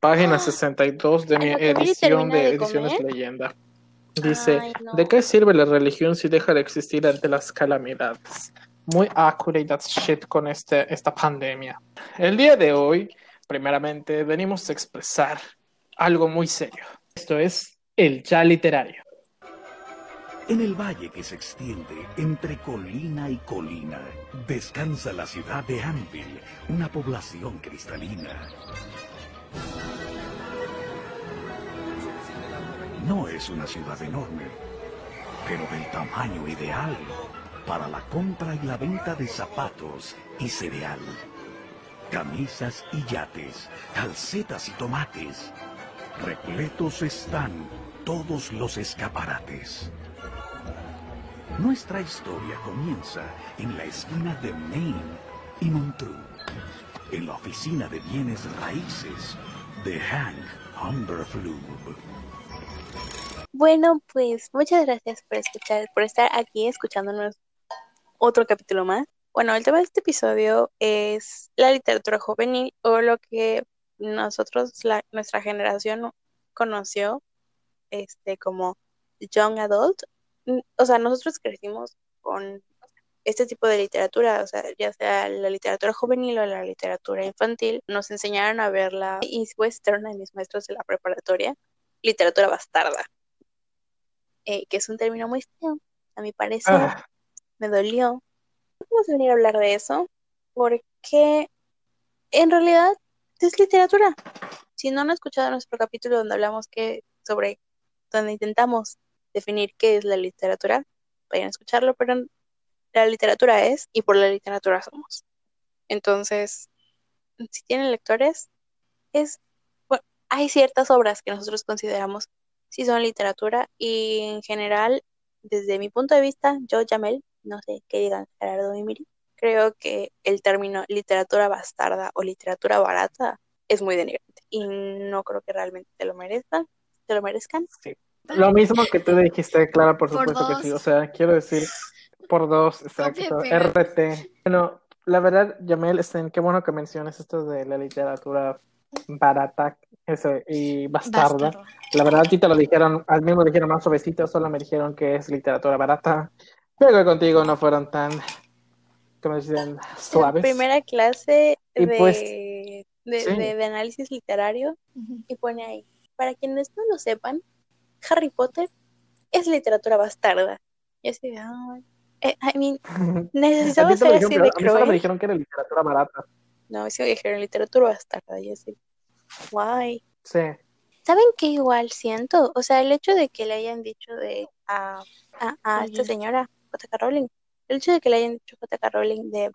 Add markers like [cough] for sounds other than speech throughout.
Página 62 de mi edición de, Ediciones Leyenda. Dice, ¿de qué sirve la religión si deja de existir ante las calamidades? Muy accurate that shit con este, esta pandemia. El día de hoy, primeramente, venimos a expresar algo muy serio. Esto es el ya literario. En el valle que se extiende entre colina y colina, descansa la ciudad de Anvil, una población cristalina. No es una ciudad enorme, pero del tamaño ideal para la compra y la venta de zapatos y cereal. Camisas y yates, calcetas y tomates. Repletos están todos los escaparates. Nuestra historia comienza en la esquina de Maine y Montreux, en la oficina de bienes raíces de Hank Humberflug. Bueno, pues muchas gracias por escuchar, por estar aquí escuchándonos otro capítulo más. Bueno, el tema de este episodio es la literatura juvenil o lo que nosotros, nuestra generación conoció este como young adult. O sea, nosotros crecimos con este tipo de literatura, o sea, ya sea la literatura juvenil o la literatura infantil, nos enseñaron a verla y western a mis maestros de la preparatoria, literatura bastarda. Eh, que es un término muy feo, a mi parecer, ah. me dolió. Vamos a venir a hablar de eso, porque en realidad es literatura. Si no han escuchado nuestro capítulo donde hablamos que sobre, donde intentamos definir qué es la literatura, vayan a escucharlo, pero la literatura es y por la literatura somos. Entonces, si tienen lectores, es, hay ciertas obras que nosotros consideramos si son literatura y en general, desde mi punto de vista, yo, Jamel, no sé qué digan Gerardo y Miri, creo que el término literatura bastarda o literatura barata es muy denigrante y no creo que realmente te lo merezcan, te lo merezcan. Sí. Lo mismo que tú dijiste, Clara, por supuesto que sí. O sea, quiero decir, por dos, [laughs] exacto. RT. Bueno, la verdad, Jamel, este, qué bueno que menciones esto de la literatura barata ese, y bastarda. La verdad, a ti te lo dijeron, al mismo dijeron más suavecito, solo me dijeron que es literatura barata. Luego contigo no fueron tan, como dicen, suaves. primera clase pues, de, de, análisis literario y pone ahí, para quienes no lo sepan, Harry Potter es literatura bastarda. Y así, ay, eh, I mean, [laughs] necesitaba ser así de cruel. me dijeron que era literatura barata. No, me dijeron literatura bastarda. Y así, why? Sí. ¿Saben qué igual siento? O sea, el hecho de que le hayan dicho de a, a, esta señora, J.K. Rowling, el hecho de que le hayan dicho J.K. Rowling de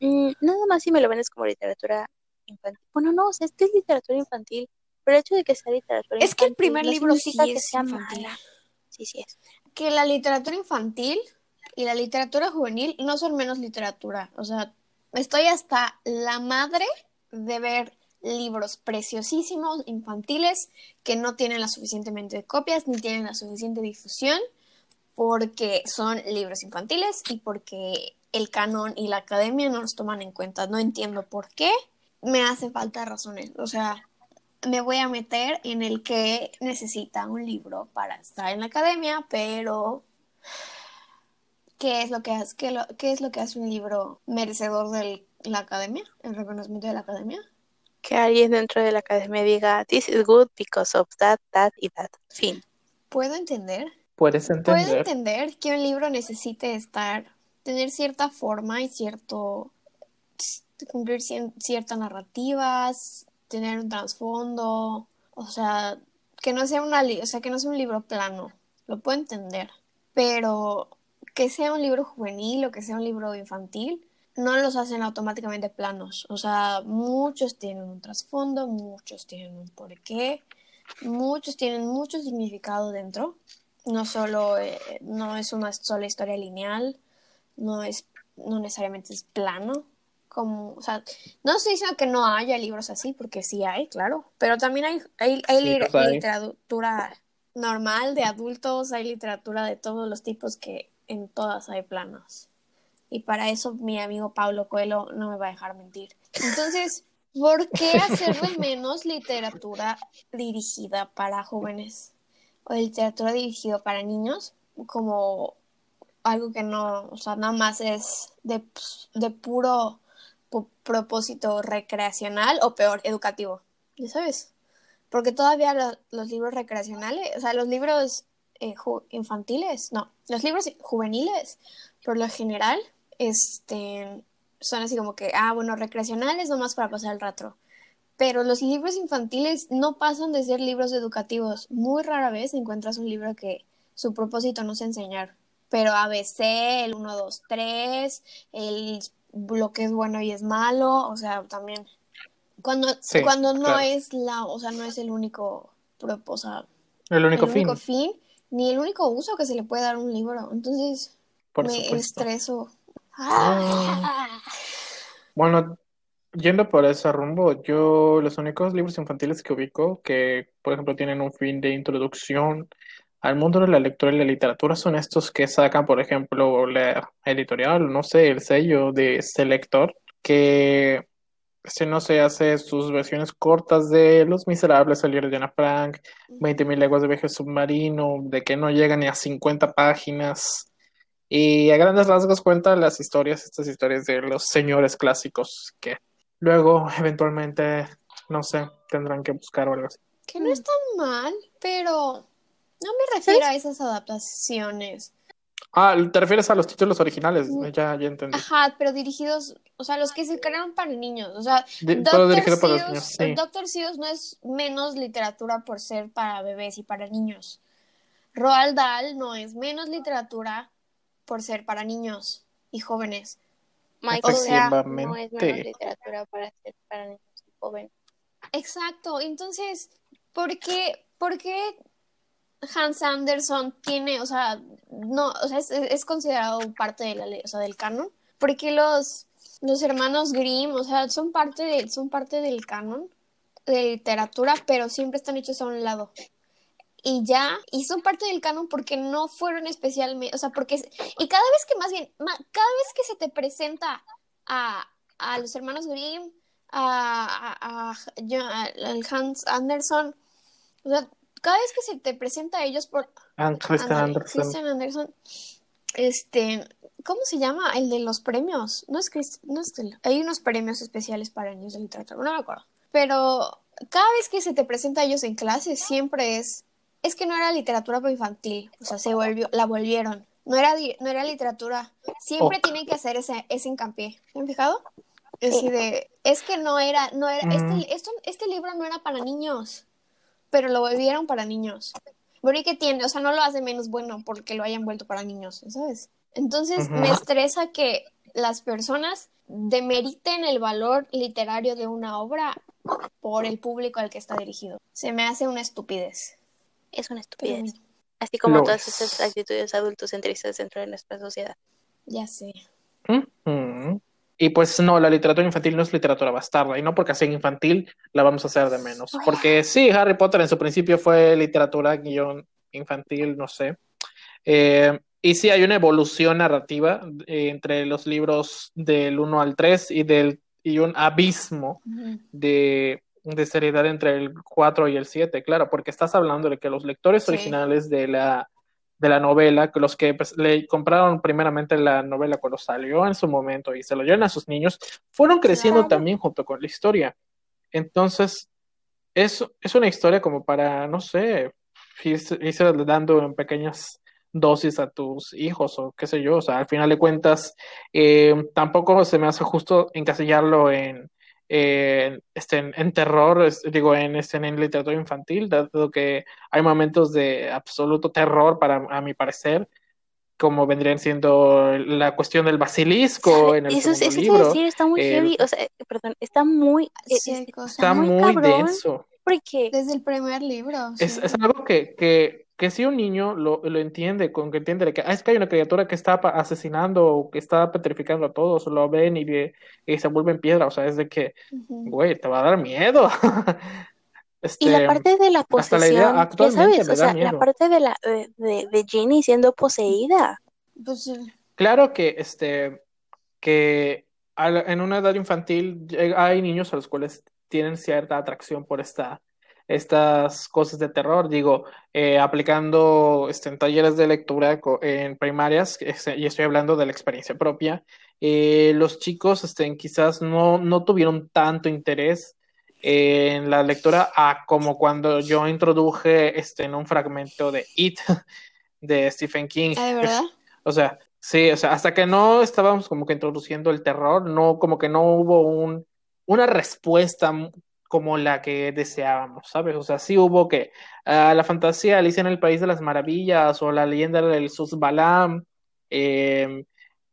mm, nada más si me lo vendes como literatura infantil. Bueno, no, o sea, es que es literatura infantil, pero el hecho de que sea literatura es infantil. Es que el primer libro sí es infantil. Sí, sí es. Que la literatura infantil y la literatura juvenil no son menos literatura. O sea, estoy hasta la madre de ver libros preciosísimos, infantiles, que no tienen la suficientemente copias ni tienen la suficiente difusión, porque son libros infantiles y porque el canon y la academia no los toman en cuenta. No entiendo por qué. Me hace falta razones. O sea, me voy a meter en el que necesita un libro para estar en la academia, pero ¿qué es lo que hace, qué, qué es lo que hace un libro merecedor de la academia, el reconocimiento de la academia? Que alguien dentro de la academia diga, this is good because of that, that y that. Fin. ¿Puedo entender? Puedes entender. Puedo entender que un libro necesite estar, tener cierta forma y cierto, cumplir ciertas narrativas, tener un trasfondo, o sea, que no sea una, o sea, que no sea un libro plano. Lo puedo entender, pero que sea un libro juvenil o que sea un libro infantil, no los hacen automáticamente planos. O sea, muchos tienen un trasfondo, muchos tienen un porqué, muchos tienen mucho significado dentro. No solo, eh, no es una sola historia lineal, no es, no necesariamente es plano. Como, o sea, no estoy diciendo que no haya libros así, porque sí hay, claro, pero también hay, hay, hay literatura normal de adultos, hay literatura de todos los tipos que en todas hay planos. Y para eso mi amigo Pablo Coelho no me va a dejar mentir. Entonces, ¿Por qué [laughs] hacer de menos literatura dirigida para jóvenes o literatura dirigida para niños como algo que no, o sea, nada más es de, de puro propósito recreacional o peor, educativo? ¿Ya sabes? Porque todavía los libros recreacionales, o sea, los libros eh, infantiles, no, los libros juveniles, por lo general, este, son así como que, ah, bueno, recreacionales nomás para pasar el rato. Pero los libros infantiles no pasan de ser libros educativos. Muy rara vez encuentras un libro que su propósito no es enseñar. Pero ABC, el 1, 2, 3, el lo que es bueno y es malo, o sea, también. Cuando, cuando no es la, o sea, no es el único propósito. El único, el único fin ni el único uso que se le puede dar a un libro. Entonces, me estreso. Ah. Bueno, yendo por ese rumbo, yo los únicos libros infantiles que ubico que, por ejemplo, tienen un fin de introducción al mundo de la lectura y la literatura son estos que sacan, por ejemplo, la editorial, no sé, el sello de este lector, que si no se hace sus versiones cortas de Los Miserables, el libro de Ana Frank, 20.000 leguas de viaje submarino, de que no llega ni a 50 páginas. Y a grandes rasgos cuenta las historias, estas historias de los señores clásicos que luego eventualmente, no sé, tendrán que buscar o algo así. Que no está mal, pero no me refiero a esas adaptaciones. Ah, te refieres a los títulos originales, mm. ya, ya entendí. Ajá, pero dirigidos, o sea, los que se crearon para niños, o sea, Doctor para los niños, Doctor Seuss no es menos literatura por ser para bebés y para niños. Roald Dahl no es menos literatura por ser para niños y jóvenes. Michael o sea, no es menos literatura para ser para niños y jóvenes. Exacto, entonces, ¿por qué, por qué Hans Anderson tiene, o sea, no, o sea, es, considerado parte de la o sea, del canon, porque los, los hermanos Grimm, o sea, son parte de, son parte del canon de literatura, pero siempre están hechos a un lado. Y ya, y son parte del canon porque no fueron especialmente, o sea, porque, y cada vez que más bien, cada vez que se te presenta a, a los hermanos Grimm, a, a Hans Anderson, o sea, cada vez que se te presenta a ellos por Christian Anderson. Christian Anderson, este, ¿cómo se llama? El de los premios. No es Christ no es hay unos premios especiales para niños de literatura, no me acuerdo. Pero cada vez que se te presenta a ellos en clase siempre es es que no era literatura para infantil, o sea, se volvió la volvieron. No era no era literatura. Siempre tienen que hacer ese ese hincapié. ¿Se han fijado? Es, de, es que no era, no era, este, mm. esto, este libro no era para niños pero lo volvieron para niños. Pero que tiene, o sea, no lo hace menos bueno porque lo hayan vuelto para niños, ¿sabes? Entonces me estresa que las personas demeriten el valor literario de una obra por el público al que está dirigido. Se me hace una estupidez. Es una estupidez. Así como todas esas actitudes adultos centristas dentro de nuestra sociedad. Ya sé. Y pues no, la literatura infantil no es literatura bastarda, y no porque sea infantil la vamos a hacer de menos. Porque sí, Harry Potter en su principio fue literatura guion infantil, no sé. Eh, y sí, hay una evolución narrativa eh, entre los libros del 1 al 3 y, del, y un abismo de, de, seriedad entre el 4 y el 7, claro, porque estás hablando de que los lectores originales de la de la novela, que los que pues, le compraron primeramente la novela cuando salió en su momento y se lo dieron a sus niños, fueron creciendo también junto con la historia. Entonces, es, es una historia como para, no sé, irse dando en pequeñas dosis a tus hijos o qué sé yo, o sea, al final de cuentas, eh, tampoco se me hace justo encasillarlo en eh, este, en, terror, digo, en, este, en literatura infantil, dado que hay momentos de absoluto terror, para a mi parecer, como vendrían siendo la cuestión del basilisco en el eso, eso libro. Decir, está muy heavy, o sea, eh, perdón, está muy, eh, está, muy, denso. porque Desde el primer libro. Es, es algo que, que que si un niño lo, lo entiende, con que entiende que ah, es que hay una criatura que está asesinando o que está petrificando a todos, lo ven y, y se vuelve en piedra, o sea, es de que, güey, te va a dar miedo. [laughs] y la este, parte de la posesión, la ya sabes, o sea, la parte de la de, de, Ginny siendo poseída. Pues, claro que este que en una edad infantil hay niños a los cuales tienen cierta atracción por esta, estas cosas de terror, digo, eh, aplicando este, en talleres de lectura en primarias, y estoy hablando de la experiencia propia, eh, los chicos este, quizás no, no tuvieron tanto interés en la lectura a como cuando yo introduje este, en un fragmento de It [laughs] de Stephen King. ¿De verdad? [laughs] O sea, sí, o sea, hasta que no estábamos como que introduciendo el terror, no, como que no hubo un, una respuesta como la que deseábamos, ¿sabes? O sea, sí hubo que uh, la fantasía Alicia en el País de las Maravillas o la leyenda del Susbalam, eh,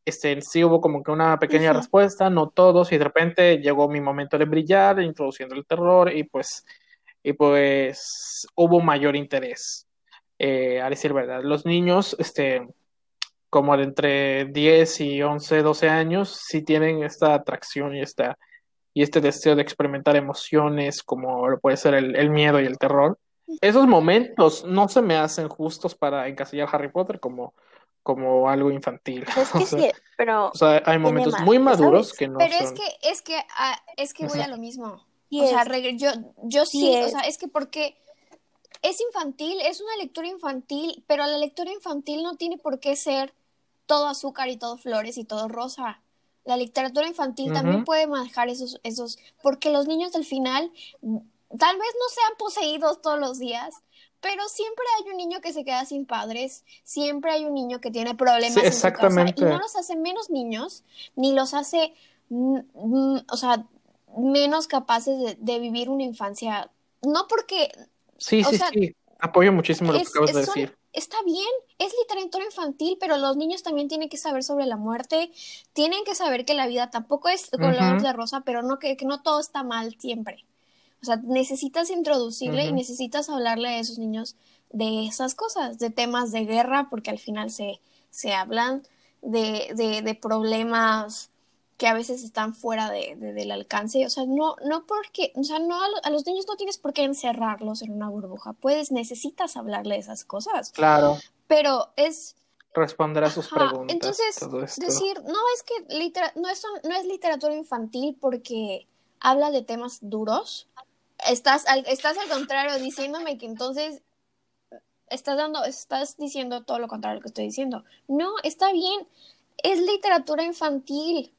este, sí hubo como que una pequeña respuesta, no todos, y de repente llegó mi momento de brillar, introduciendo el terror, y pues, y pues hubo mayor interés, eh, a decir verdad. Los niños, este, como de entre 10 y 11, 12 años, sí tienen esta atracción y esta y este deseo de experimentar emociones como lo puede ser el, miedo y el terror. Esos momentos no se me hacen justos para encasillar Harry Potter como, como algo infantil. [laughs] Es que sí, pero o sea, hay momentos muy maduros que no Pero es que es que ah, es que voy a lo mismo. o sea, yo yo sí, o sea, es que porque es infantil, es una lectura infantil, pero la lectura infantil no tiene por qué ser todo azúcar y todo flores y todo rosa la literatura infantil también puede manejar esos, esos, porque los niños al final tal vez no sean poseídos todos los días, pero siempre hay un niño que se queda sin padres, siempre hay un niño que tiene problemas en su casa y no los hace menos niños, ni los hace, o sea, menos capaces de, vivir una infancia, no porque... Sí, sí, sí, apoyo muchísimo lo que acabas de decir está bien, es literatura infantil, pero los niños también tienen que saber sobre la muerte, tienen que saber que la vida tampoco es color de rosa, pero no que, no todo está mal siempre. O sea, necesitas introducirle y necesitas hablarle a esos niños de esas cosas, de temas de guerra, porque al final se, se hablan de, de, de problemas que a veces están fuera de, del alcance. O sea, no, no porque, o sea, no a, los niños no tienes por qué encerrarlos en una burbuja. Puedes, necesitas hablarle de esas cosas. Claro. Pero es responder a sus preguntas. Entonces, decir, no es que no, es, no es literatura infantil porque habla de temas duros. Estás al, estás al contrario diciéndome que entonces estás dando, estás diciendo todo lo contrario que estoy diciendo. No, está bien. Es literatura infantil.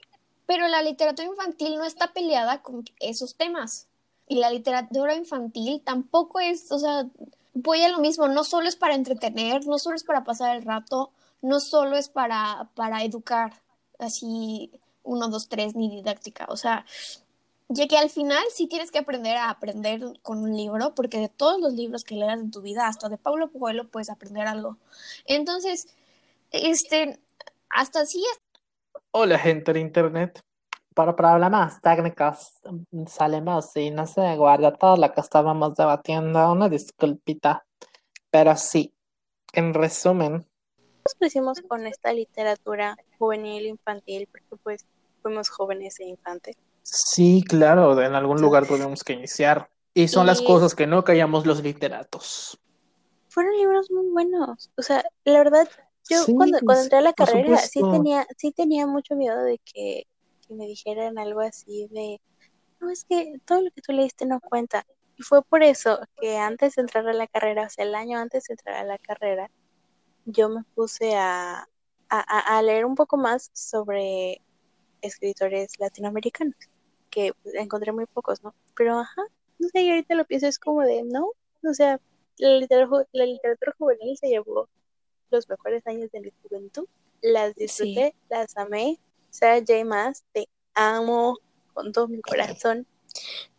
Pero la literatura infantil no está peleada con esos temas. Y la literatura infantil tampoco es, o sea, voy a lo mismo, no solo es para entretener, no solo es para pasar el rato, no solo es para, para educar, así uno, dos, tres, ni didáctica. O sea, ya que al final sí tienes que aprender a aprender con un libro, porque de todos los libros que leas en tu vida, hasta de Pablo Coelho, puedes aprender algo. Entonces, este, hasta así Hola gente de internet. Para problemas técnicos salimos y no se guarda todo lo que estábamos debatiendo. Una disculpita. Pero sí, en resumen. Nos pusimos con esta literatura juvenil infantil porque pues fuimos jóvenes e infantes. Sí, claro, en algún lugar tuvimos que iniciar. Y son las cosas que no callamos los literatos. Fueron libros muy buenos. O sea, la verdad, yo cuando, cuando entré a la carrera sí tenía, sí tenía mucho miedo de que, me dijeran algo así de, no, es que todo lo que tú leíste no cuenta. Y fue por eso que antes de entrar a la carrera, o sea, el año antes de entrar a la carrera, yo me puse a, a, a leer un poco más sobre escritores latinoamericanos, que encontré muy pocos, ¿no? Pero, ajá, no sé, y ahorita lo pienso, es como de, no, o sea, la literatura, la literatura juvenil se llevó los mejores años de mi juventud. Las disfruté, las amé. Sarah J. Maas, te amo con todo mi corazón.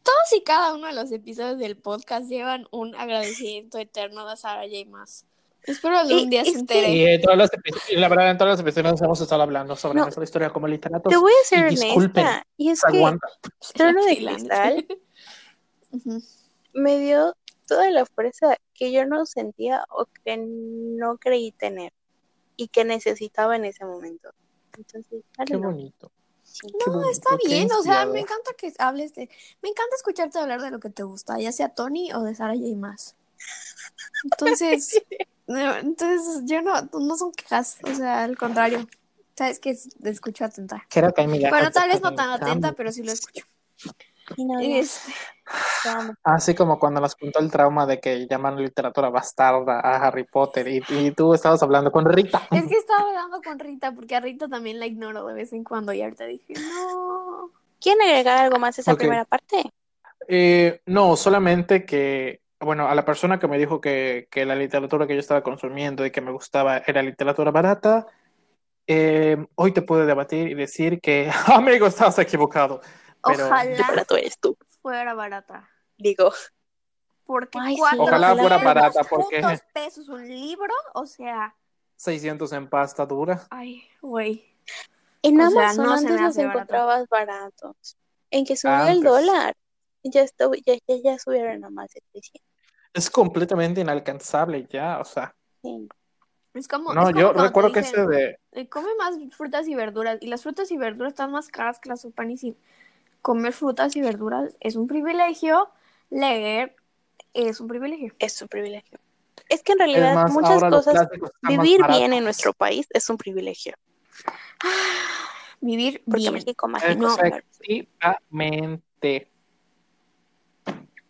Todos y cada uno de los episodios del podcast llevan un agradecimiento eterno a Sarah J. Maas. Espero algún día se entere. Y en todos los la verdad, en todos los episodios hemos estado hablando sobre nuestra historia como literatos. Te voy a ser honesta. Y es que Trono de Cristal [laughs] me dio toda la fuerza que yo no sentía o que no creí tener y que necesitaba en ese momento. Entonces, qué bonito. no, está bien, o sea, me encanta que hables de, me encanta escucharte hablar de lo que te gusta, ya sea Tony o de Sara J. más. Entonces, [laughs] entonces yo no, no son quejas, o sea, al contrario. Sabes que escucho atenta. Creo que hay mi Bueno, tal vez no tan atenta, pero sí lo escucho. Este... Así como cuando nos contó el trauma de que llaman literatura bastarda a Harry Potter y, y, tú estabas hablando con Rita. Es que estaba hablando con Rita porque a Rita también la ignoro de vez en cuando y ahorita dije, no. ¿Quieren agregar algo más a esa primera parte? Eh, no, solamente que, bueno, a la persona que me dijo que, que, la literatura que yo estaba consumiendo y que me gustaba era literatura barata, eh, hoy te puedo debatir y decir que, [laughs] amigo, estás equivocado. Pero... Ojalá eres tú. fuera barata. Digo. Porque Ay, Ojalá fuera barata, porque... pesos un libro, o sea... 600 en pasta dura. Ay, güey. En o Amazon sea, no antes los encontrabas baratos. En que subió el dólar. Ya, ya, ya, ya, subieron a más de 300. Es completamente inalcanzable ya, o sea. Sí. Es como, no, es como yo recuerdo que ese de... Come más frutas y verduras. Y las frutas y verduras están más caras que las sopas y comer frutas y verduras es un privilegio, leer es un privilegio. Es un privilegio. Es que en realidad muchas cosas, vivir bien en nuestro país es un privilegio. vivir Porque bien. México Efectivamente.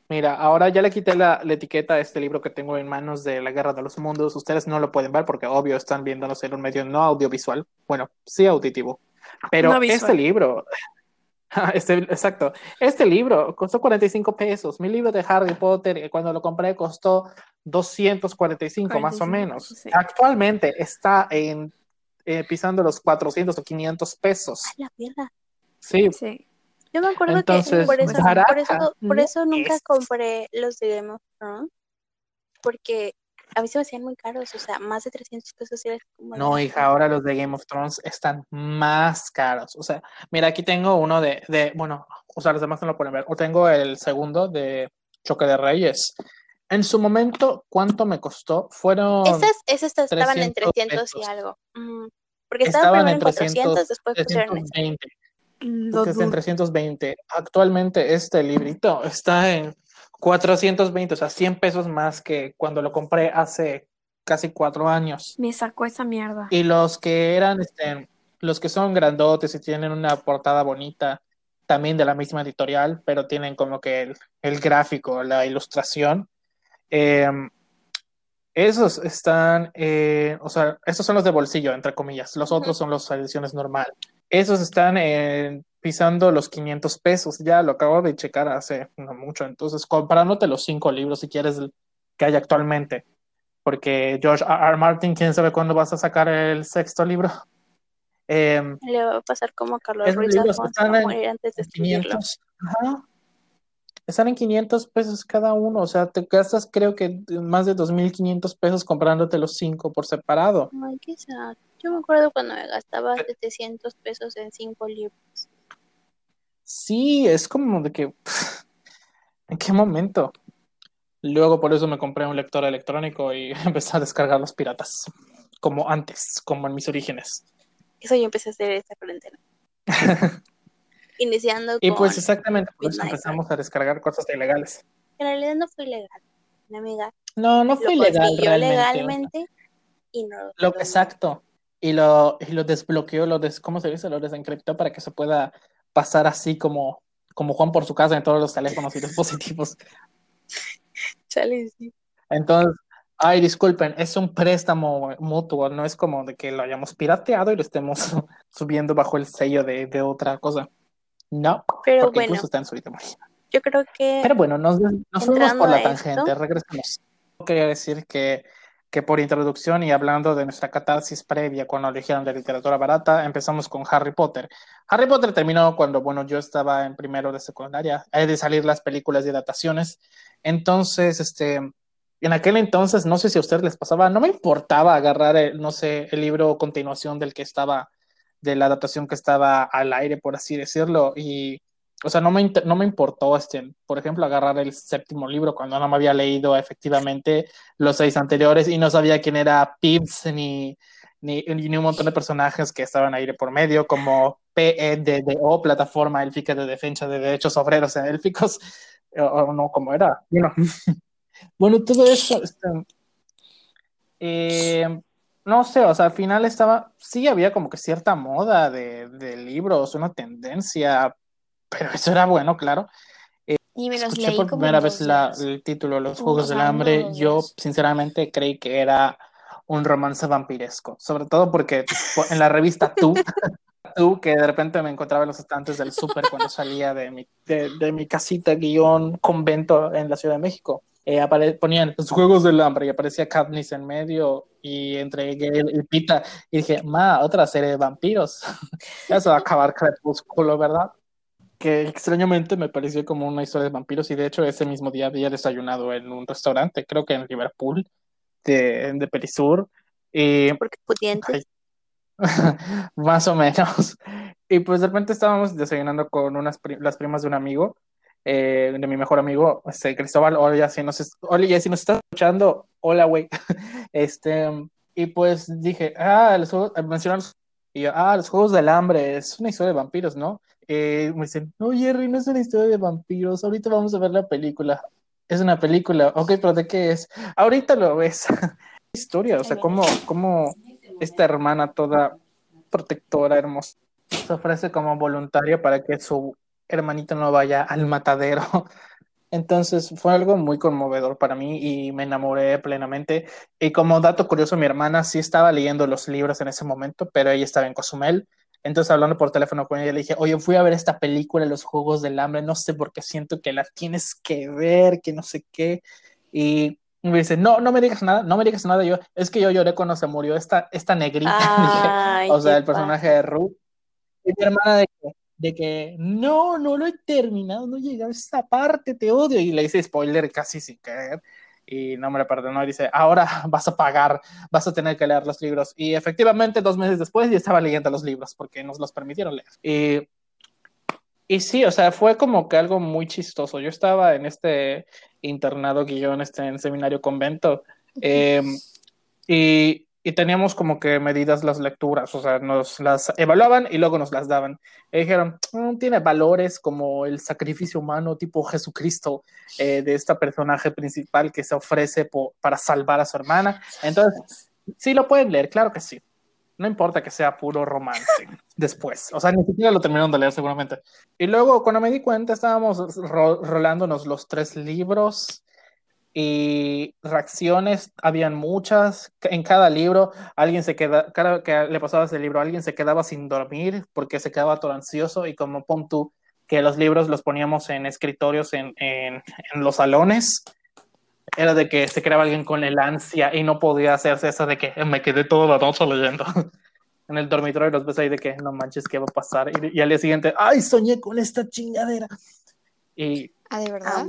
Mira, ahora ya le quité la, la, etiqueta a este libro que tengo en manos de La Guerra de los Mundos. Ustedes no lo pueden ver porque obvio están viéndonos en un medio no audiovisual. Bueno, sí auditivo. Pero no este libro, [laughs] Este, exacto. Este libro costó 45 pesos. Mi libro de Harry Potter, eh, cuando lo compré, costó 245 45, más o menos. Sí. Actualmente está en eh, pisando los 400 o 500 pesos. ¡A la mierda! Sí. sí. Yo me acuerdo Entonces, que por eso, por eso, por eso no nunca es. compré los de Game of Thrones. Porque a mí se me hacían muy caros, o sea, más de 300 pesos. Como No, hija, ahora los de Game of Thrones están más caros. O sea, mira, aquí tengo uno de, de bueno, o sea, los demás no lo pueden ver. O tengo el segundo de Choque de Reyes. En su momento, ¿cuánto me costó? Fueron. Esas, esas estaban en 300 pesos. y algo. Mm, porque estaban, estaban en 400, 300, después 320. Porque es en 320. Actualmente este librito está en 420, o sea, 100 pesos más que cuando lo compré hace casi cuatro años. Me sacó esa mierda. Y los que eran, este, los que son grandotes y tienen una portada bonita, también de la misma editorial, pero tienen como que el, el gráfico, la ilustración. Eh, esos están, eh, o sea, estos son los de bolsillo, entre comillas. Los otros son las ediciones normal. Esos están eh, pisando los 500 pesos. Ya lo acabo de checar hace no mucho. Entonces, comprándote los cinco libros si quieres que hay actualmente. Porque George R. R. Martin, quién sabe cuándo vas a sacar el sexto libro. [laughs] Eh, Le va a pasar como a Carlos Ruiz Zafón, a morir antes de escribirlo. 500, ajá, están en 500 pesos cada uno, o sea, te gastas creo que más de 2.500 pesos comprándote los cinco por separado. Ay. Yo me acuerdo cuando me gastaba 700 pesos en cinco libros. Sí, es como de que, [laughs] ¿en qué momento? Luego por eso me compré un lector electrónico y [laughs] empecé a descargar los piratas, como antes, como en mis orígenes. Eso yo empecé a hacer esta cuarentena. [laughs] Iniciando Y pues exactamente, por eso empezamos a descargar cosas ilegales. En realidad no fue ilegal, mi amiga. No, no fue ilegal realmente. legalmente y no lo, lo Exacto. Y lo, y lo desbloqueó, lo des, ¿cómo se dice? Lo desencriptó para que se pueda pasar así como, como Juan por su casa en todos los teléfonos y [laughs] dispositivos. Chale, sí. Entonces, ay, disculpen, es un préstamo mutuo, no es como de que lo hayamos pirateado y lo estemos [laughs] subiendo bajo el sello de, de otra cosa. No, Pero porque bueno, incluso está en su yo creo que Pero bueno, nos, nos fuimos por la a esto. tangente, regresamos. Quería decir que, que por introducción y hablando de nuestra catarsis previa cuando eligieron de literatura barata, empezamos con Harry Potter. Harry Potter terminó cuando, bueno, yo estaba en primero de secundaria, hay de salir las películas y adaptaciones. Entonces, este, en aquel entonces, no sé si a ustedes les pasaba, no me importaba agarrar, el, no sé, el libro continuación del que estaba, de la adaptación que estaba al aire, por así decirlo, y, o sea, no me, no me importó, este, por ejemplo, agarrar el séptimo libro cuando no me había leído efectivamente los seis anteriores y no sabía quién era Pibbs ni, ni, ni un montón de personajes que estaban ahí por medio, como PEDDO, Plataforma Élfica de Defensa de Derechos Obreros en Élficos, o, o no, como era, bueno, [laughs] bueno todo eso, este, eh, no sé, o sea, al final estaba, sí había como que cierta moda de, de libros, una tendencia, pero eso era bueno, claro. Eh, y me los escuché leí por primera vez la- el título Los Juegos del Hambre. Yo, sinceramente, creí que era un romance vampiresco, sobre todo porque po- en la revista Tú, [laughs] Tú, que de repente me encontraba en los estantes del súper cuando salía de mi, de, de mi casita guion convento en la Ciudad de México. eh, ponían los juegos del hambre y aparecía Katniss en medio y entre Gale y Pita y dije, ma, otra serie de vampiros. [laughs] Eso va a acabar crepúsculo, ¿verdad? Que extrañamente me pareció como una historia de vampiros y de hecho ese mismo día había desayunado en un restaurante, creo que en Liverpool, de, de Perisur. Y Porque pudientes. Ay, [laughs] más o menos. Y pues de repente estábamos desayunando con unas pri- las primas de un amigo, eh, de mi mejor amigo, este, Cristóbal. Hola, si nos, hola, ya si nos estás escuchando, hola, güey. [laughs] Este, y pues dije, ah, los juegos, mencionaron, y yo, ah, los juegos del hambre, es una historia de vampiros, ¿no? Eh, me dicen, no, Jerry, no es una historia de vampiros, ahorita vamos a ver la película. Es una película, ok, pero ¿de qué es? Ahorita lo ves. [laughs] historia, o sea, cómo, cómo esta hermana toda protectora, hermosa, se ofrece como voluntaria para que su hermanito no vaya al matadero. [laughs] Entonces fue algo muy conmovedor para mí y me enamoré plenamente. Y como dato curioso, mi hermana sí estaba leyendo los libros en ese momento, pero ella estaba en Cozumel. Entonces hablando por teléfono con ella le dije, oye, fui a ver esta película, Los Juegos del Hambre, no sé por qué siento que la tienes que ver, que no sé qué. Y me dice, no, no me digas nada, no me digas nada. Yo, es que yo lloré cuando se murió esta, esta negrita, [laughs] Ay, o sea, el personaje de Ruth. Y mi hermana de que, de que, no, no lo he terminado, no llegué a esa parte, te odio. Y le hice spoiler casi sin querer. Y no me lo perdonó y dice, ahora [laughs] vas a pagar, vas a tener que leer los libros. Y efectivamente, dos meses después ya estaba leyendo los libros porque nos los permitieron leer. Y, y sí, o sea, fue como que algo muy chistoso. Yo estaba en este internado guion, este en seminario convento, eh, y, y, teníamos como que medidas las lecturas, o sea, nos las evaluaban y luego nos las daban. Y dijeron, mm, tiene valores como el sacrificio humano tipo Jesucristo eh, de esta personaje principal que se ofrece para salvar a su hermana. Entonces, sí lo pueden leer, claro que sí. No importa que sea puro romance [laughs] después. O sea, ni siquiera lo terminaron de leer seguramente. Y luego, cuando me di cuenta, estábamos ro rolándonos los tres libros y reacciones, habían muchas. En cada libro, alguien se queda, cada que le pasaba ese libro, alguien se quedaba sin dormir porque se quedaba todo ansioso. Y como pon tú, que los libros los poníamos en escritorios en, en, en los salones era de que se creaba alguien con el ansia y no podía hacerse eso de que me quedé toda la noche leyendo [laughs] en el dormitorio y los ves ahí de que no manches, ¿qué va a pasar? Y, y al día siguiente, ¡ay, soñé con esta chingadera! Y, ¿Ah, de verdad?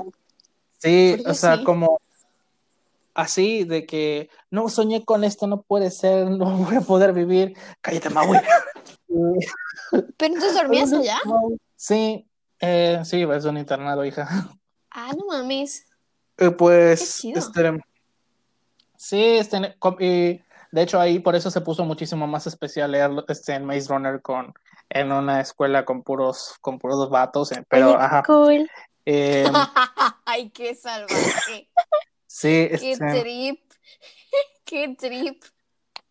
Sí, o sea, sí. como así de que no soñé con esto, no puede ser, [laughs] no voy a poder vivir. Cállate, Maui. [laughs] ¿Pero entonces dormías allá? Sí, eh, sí, es un internado, hija. Ah, no mames. Eh, pues, este, sí, este, y de hecho ahí por eso se puso muchísimo más especial leer este, en Maze Runner con, en una escuela con puros, con puros vatos, eh, pero ajá. Cool. Eh, [laughs] Ay, qué salvaje. sí, Qué este, trip. [laughs] Qué trip.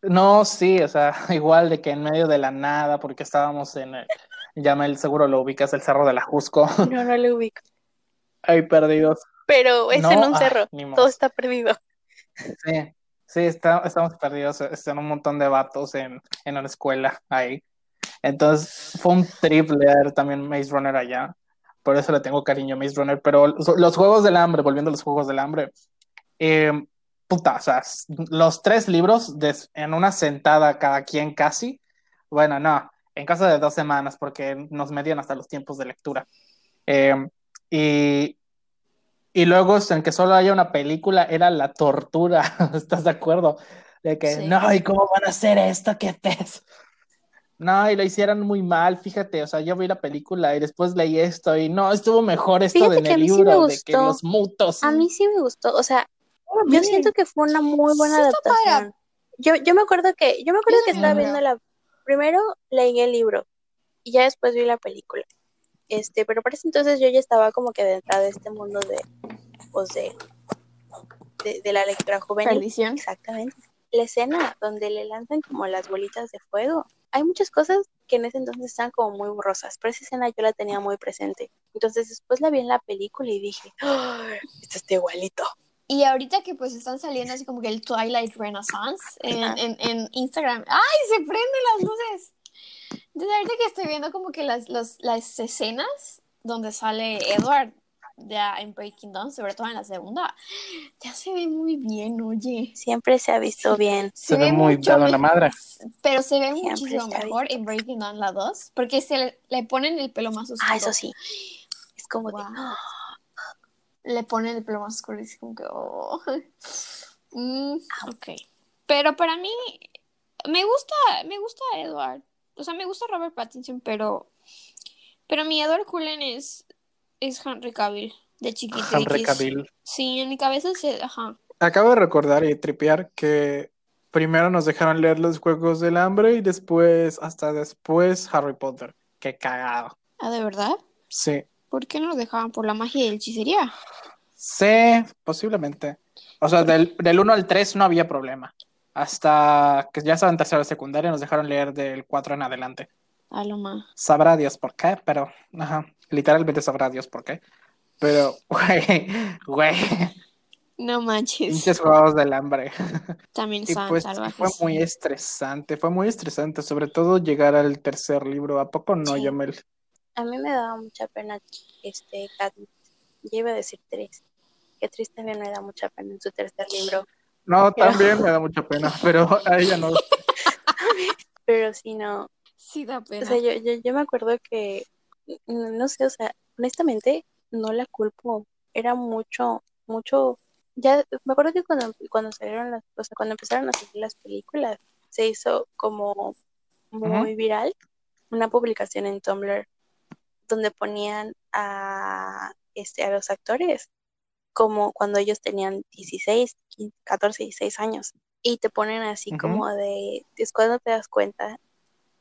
no, sí, o sea, [laughs] igual de que en medio de la nada, porque estábamos en, el, llama el seguro lo ubicas, el cerro de la Jusco, [laughs] No, no lo ubico. ahí perdidos. Pero es No, en un ay, cerro. Todo está perdido. Sí, sí, está- estamos perdidos, están un montón de vatos en, en una escuela ahí. Entonces fue un trip leer también Maze Runner allá. Por eso le tengo cariño a Maze Runner. Pero los, Juegos del Hambre, volviendo a los Juegos del Hambre, eh, puta, o sea, los tres libros de- en una sentada cada quien casi. Bueno, no, en casa de dos semanas porque nos medían hasta los tiempos de lectura. Eh, y, y luego en que solo haya una película era la tortura, [laughs] ¿estás de acuerdo? De que, Sí. no, ¿y cómo van a hacer esto? ¿Qué es? No, y lo hicieron muy mal, fíjate, o sea, yo vi la película y después leí esto y no, estuvo mejor esto Fíjate de en que a el sí libro, de que los mutos. A mí sí me gustó. O sea, yo bien. siento que fue una muy buena adaptación. Yo, yo me acuerdo que, yo me acuerdo Yo que estaba viendo la, primero leí el libro y ya después vi la película. Este, pero para ese entonces yo ya estaba como que adentrada a este mundo de, pues de, de, de la lectura juvenil. Perdición. Exactamente. la escena donde le lanzan como las bolitas de fuego. Hay muchas cosas que en ese entonces estaban como muy borrosas, pero esa escena yo la tenía muy presente. Entonces después la vi en la película y dije, ¡Oh, esto está igualito. Y ahorita que pues están saliendo así como que el Twilight Renaissance en, en, en Instagram, ¡ay! Se prenden las luces. Entonces ahorita que estoy viendo como que las, las, las escenas donde sale Edward ya en Breaking Dawn, sobre todo en la segunda, ya se ve muy bien, oye. Siempre se ha visto bien. Se, ve muy dado la madre. Pero se ve muchísimo mejor en Breaking Dawn la 2, porque se le, ponen el pelo más oscuro. Ah, eso sí. Es como de... Le ponen el pelo más oscuro y es como que... Oh. [laughs] Mm, ok. Pero para mí, me gusta, me gusta Edward. O sea, me gusta Robert Pattinson, pero... Pero mi Edward Cullen es es Henry Cavill, de chiquito. Henry Cavill. Sí, en mi cabeza se. Ajá. Acabo de recordar y tripear que primero nos dejaron leer los Juegos del Hambre y después, hasta después, Harry Potter. Qué cagado. ¿Ah, de verdad? Sí. ¿Por qué no nos dejaban por la magia y la hechicería? Sí, posiblemente. O sea, del, del 1 al 3 no había problema. Hasta que ya estaba en tercera secundaria nos dejaron leer del 4 en adelante. A lo más. Sabrá Dios por qué, pero, ajá. Literalmente sabrá Dios por qué. Pero, [laughs] güey, güey. No manches. Muchos juegos del hambre. También son pues, Fue muy estresante, fue muy estresante, sobre todo llegar al tercer libro. ¿A poco no, Yamel? A mí me daba mucha pena este Katniss. Yo iba a decir tres. Que triste también me da mucha pena en su tercer libro. No, también me [laughs] da mucha pena, pero a ella no. [laughs] pero sí, no. Sí da pena. O sea, yo, yo, yo me acuerdo que no sé, o sea, honestamente no la culpo. Era mucho, mucho. Ya me acuerdo que cuando, cuando salieron las, o sea, cuando empezaron a salir las películas, se hizo como muy viral una publicación en Tumblr donde ponían a este a los actores como cuando ellos tenían 16, 15, 14, 16 años y te ponen así como de es cuando te das cuenta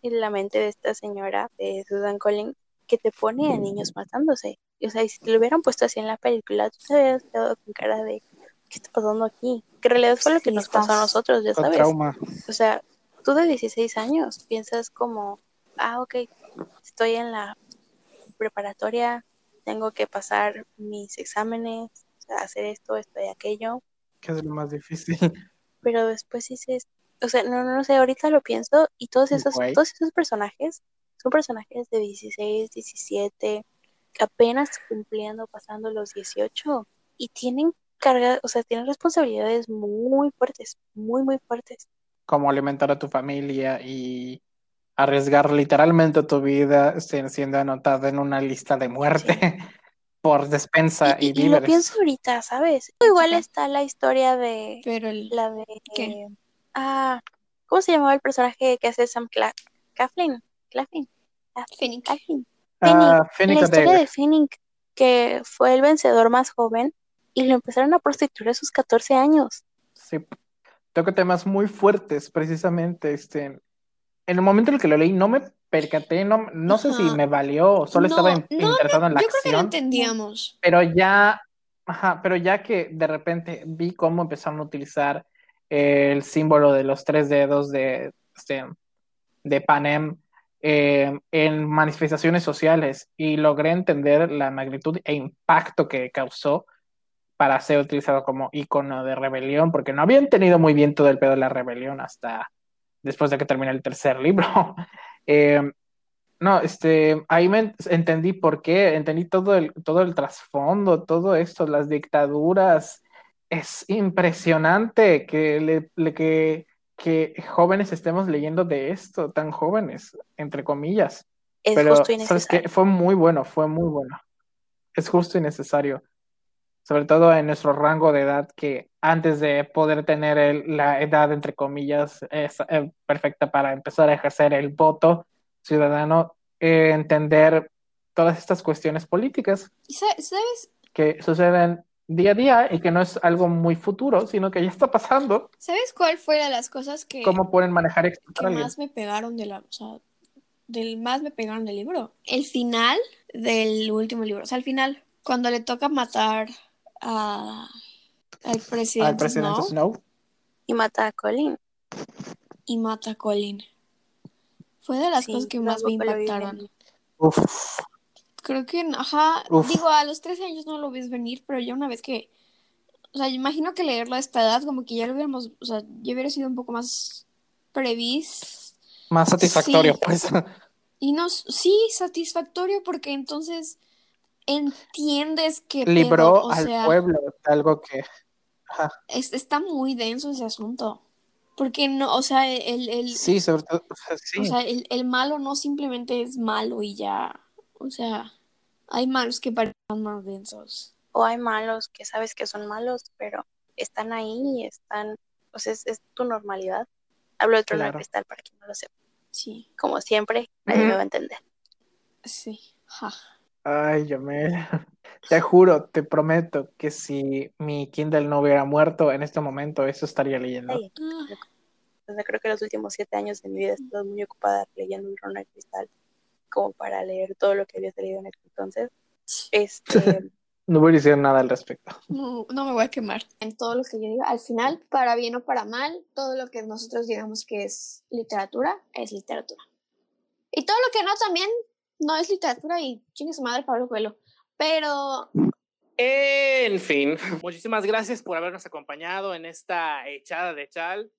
en la mente de esta señora de Susan Collins que te pone a niños matándose. O sea, si te lo hubieran puesto así en la película, tú te hubieras quedado con cara de, ¿qué está pasando aquí? Que en realidad fue lo que nos pasó a nosotros, ya sabes. O sea, tú de 16 años piensas como, ah, ok, estoy en la preparatoria, tengo que pasar mis exámenes, hacer esto, esto y aquello. Que es lo más difícil. Pero después dices, o sea, no, no, sé, ahorita lo pienso y todos esos, todos esos personajes son personajes de 16, 17, apenas cumpliendo, pasando los 18 y tienen carga, o sea, tienen responsabilidades muy fuertes, muy, muy fuertes. Como alimentar a tu familia y arriesgar literalmente tu vida siendo anotada en una lista de muerte [laughs] por despensa y, y, y, lo pienso ahorita, ¿sabes? Igual está la historia de Pero la de ah, ¿cómo se llamaba el personaje que hace Sam Cla Claflin? Claflin. Ah, la historia de Finnick, que fue el vencedor más joven y lo empezaron a prostituir a sus 14 años. Sí, toca temas muy fuertes, precisamente. Este, en el momento en el que lo leí, no me percaté, no, no sé si me valió, solo estaba interesado en la yo acción. Creo que lo entendíamos. Pero ya, ajá, pero ya que de repente vi cómo empezaron a utilizar el símbolo de los tres dedos de, este, de Panem eh, en manifestaciones sociales y logré entender la magnitud e impacto que causó para ser utilizado como icono de rebelión, porque no habían tenido muy bien todo el pedo de la rebelión hasta después de que terminé el tercer libro. [laughs] eh, no, este, ahí me entendí por qué, entendí todo el, todo el trasfondo, todo esto, las dictaduras. Es impresionante que, le, le que que jóvenes estemos leyendo de esto, tan jóvenes, entre comillas. Es Pero, justo y necesario. ¿sabes qué? Fue muy bueno, fue muy bueno. Es justo y necesario. Sobre todo en nuestro rango de edad, que antes de poder tener el, la edad, entre comillas, es eh, perfecta para empezar a ejercer el voto ciudadano, eh, entender todas estas cuestiones políticas. ¿Sabes? Que suceden día a día y que no es algo muy futuro, sino que ya está pasando. ¿Sabes cuál fue de las cosas que, ¿Cómo pueden manejar que más me pegaron de la, o sea, del más me pegaron del libro? El final del último libro, o sea, al final, cuando le toca matar a, al presidente, al presidente Snow. Snow. Y mata a Colin. y mata a Colin. Fue de las cosas que más me impactaron. Creo que, ajá, digo, a los 13 años no lo ves venir, pero ya una vez que, o sea, imagino que leerlo a esta edad, como que ya lo hubiéramos, o sea, ya hubiera sido un poco más previs. Más satisfactorio, pues. [laughs] Y no, sí, satisfactorio, porque entonces entiendes que... Libró al pueblo, algo que... está muy denso ese asunto. Porque no, o sea, el, el sí, sobre todo, sí. o sea, el, el, malo no simplemente es malo y ya, o sea, hay malos que parecen más densos. O hay malos que sabes que son malos, pero están ahí y están, o sea, es, tu normalidad. Hablo de trono claro. cristal para quien no lo sepa. Sí. Como siempre, nadie me va a entender. Sí. Ja. Ay, Yamel. [laughs] Te juro, te prometo que si mi Kindle no hubiera muerto en este momento, eso estaría leyendo. creo que los últimos siete años de mi vida he estado muy ocupada leyendo un trono de cristal, como para leer todo lo que había salido en ese entonces. Este, [laughs] no voy a decir nada al respecto. No, no me voy a quemar. En todo lo que yo diga, al final, para bien o para mal, todo lo que nosotros digamos que es literatura, es literatura. Y todo lo que no también no es literatura y chingue su madre Pablo Coelho. Pero. En fin, [laughs] muchísimas gracias por habernos acompañado en esta echada de chal.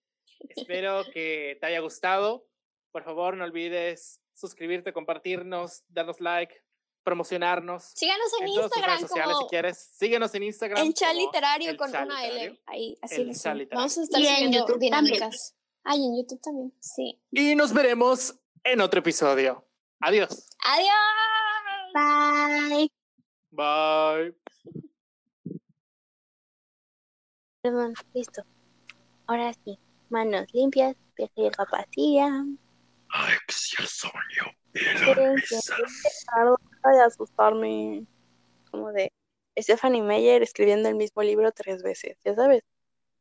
Espero que te haya gustado. Por favor, no olvides suscribirte, compartirnos, darnos like, promocionarnos. Síganos en, Instagram. sociales, si quieres. Síguenos en Instagram. El chat literario con una L. Ahí, así el chat Vamos a estar y en YouTube dinámicas. Ay, en YouTube también, sí. Y nos veremos en otro episodio. Adiós. Adiós. Bye. Bye. Perdón, listo. Ahora sí. Manos limpias, pies de de asustarme. Como de Stephanie Meyer escribiendo el mismo libro tres veces, ya sabes.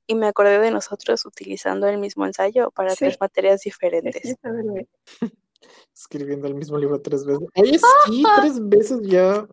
Y me acordé de nosotros utilizando el mismo ensayo para tres materias diferentes. [laughs] escribiendo el mismo libro tres veces. sí, tres veces ya.